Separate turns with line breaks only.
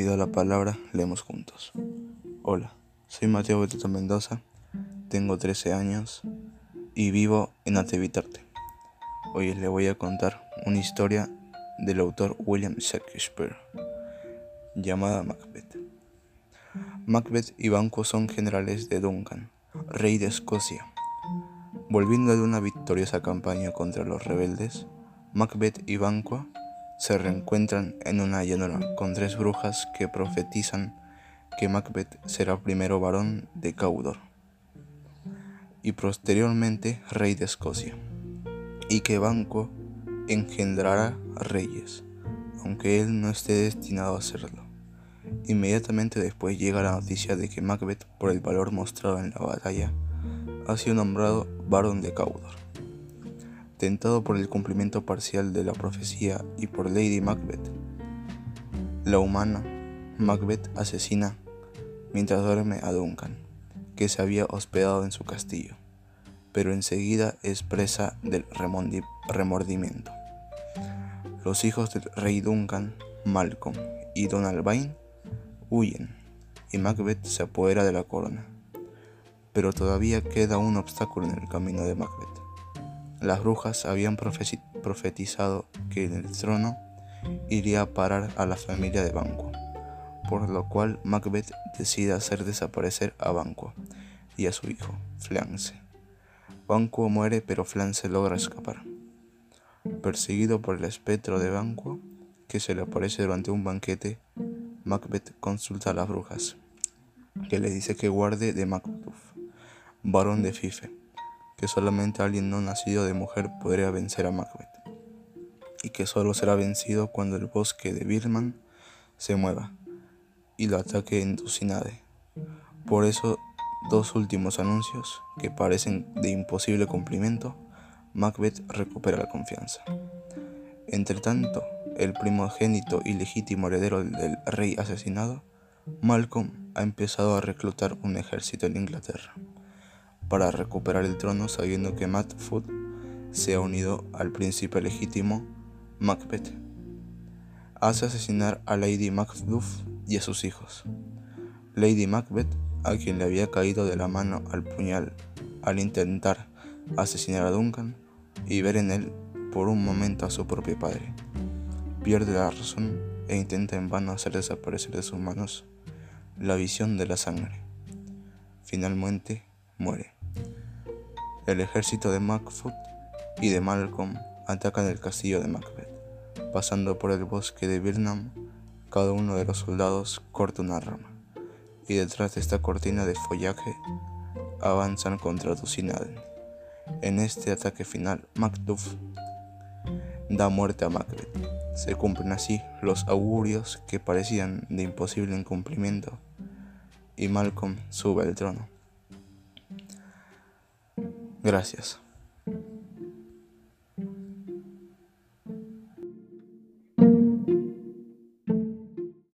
pido la palabra, leemos juntos. Hola, soy Mateo Betito Mendoza, tengo 13 años y vivo en Atevitarte. Hoy les voy a contar una historia del autor William Shakespeare llamada Macbeth. Macbeth y Banquo son generales de Duncan, rey de Escocia. Volviendo de una victoriosa campaña contra los rebeldes, Macbeth y Banquo se reencuentran en una llanura con tres brujas que profetizan que Macbeth será primero varón de Caudor y posteriormente rey de Escocia, y que Banco engendrará reyes, aunque él no esté destinado a hacerlo. Inmediatamente después llega la noticia de que Macbeth, por el valor mostrado en la batalla, ha sido nombrado varón de Caudor. Tentado por el cumplimiento parcial de la profecía y por Lady Macbeth, la humana Macbeth asesina mientras duerme a Duncan, que se había hospedado en su castillo, pero enseguida es presa del remordimiento. Los hijos del rey Duncan, Malcolm y Donald Bain, huyen y Macbeth se apodera de la corona. Pero todavía queda un obstáculo en el camino de Macbeth. Las brujas habían profetizado que el trono iría a parar a la familia de Banquo, por lo cual Macbeth decide hacer desaparecer a Banquo y a su hijo, Flance. Banquo muere, pero Flance logra escapar. Perseguido por el espectro de Banquo, que se le aparece durante un banquete, Macbeth consulta a las brujas, que le dice que guarde de Macduff, varón de Fife que solamente alguien no nacido de mujer podría vencer a Macbeth, y que solo será vencido cuando el bosque de Birman se mueva y lo ataque en Ducinade. Por eso, dos últimos anuncios, que parecen de imposible cumplimiento, Macbeth recupera la confianza. Entretanto, el primogénito y legítimo heredero del rey asesinado, Malcolm ha empezado a reclutar un ejército en Inglaterra para recuperar el trono sabiendo que Matt Foot se ha unido al príncipe legítimo Macbeth. Hace asesinar a Lady Macduff y a sus hijos. Lady Macbeth, a quien le había caído de la mano al puñal al intentar asesinar a Duncan y ver en él por un momento a su propio padre, pierde la razón e intenta en vano hacer desaparecer de sus manos la visión de la sangre. Finalmente muere. El ejército de Macfoot y de Malcolm atacan el castillo de Macbeth. Pasando por el bosque de Birnam, cada uno de los soldados corta una rama, y detrás de esta cortina de follaje avanzan contra Ducinaden. En este ataque final, Macduff da muerte a Macbeth. Se cumplen así los augurios que parecían de imposible incumplimiento, y Malcolm sube al trono. Gracias.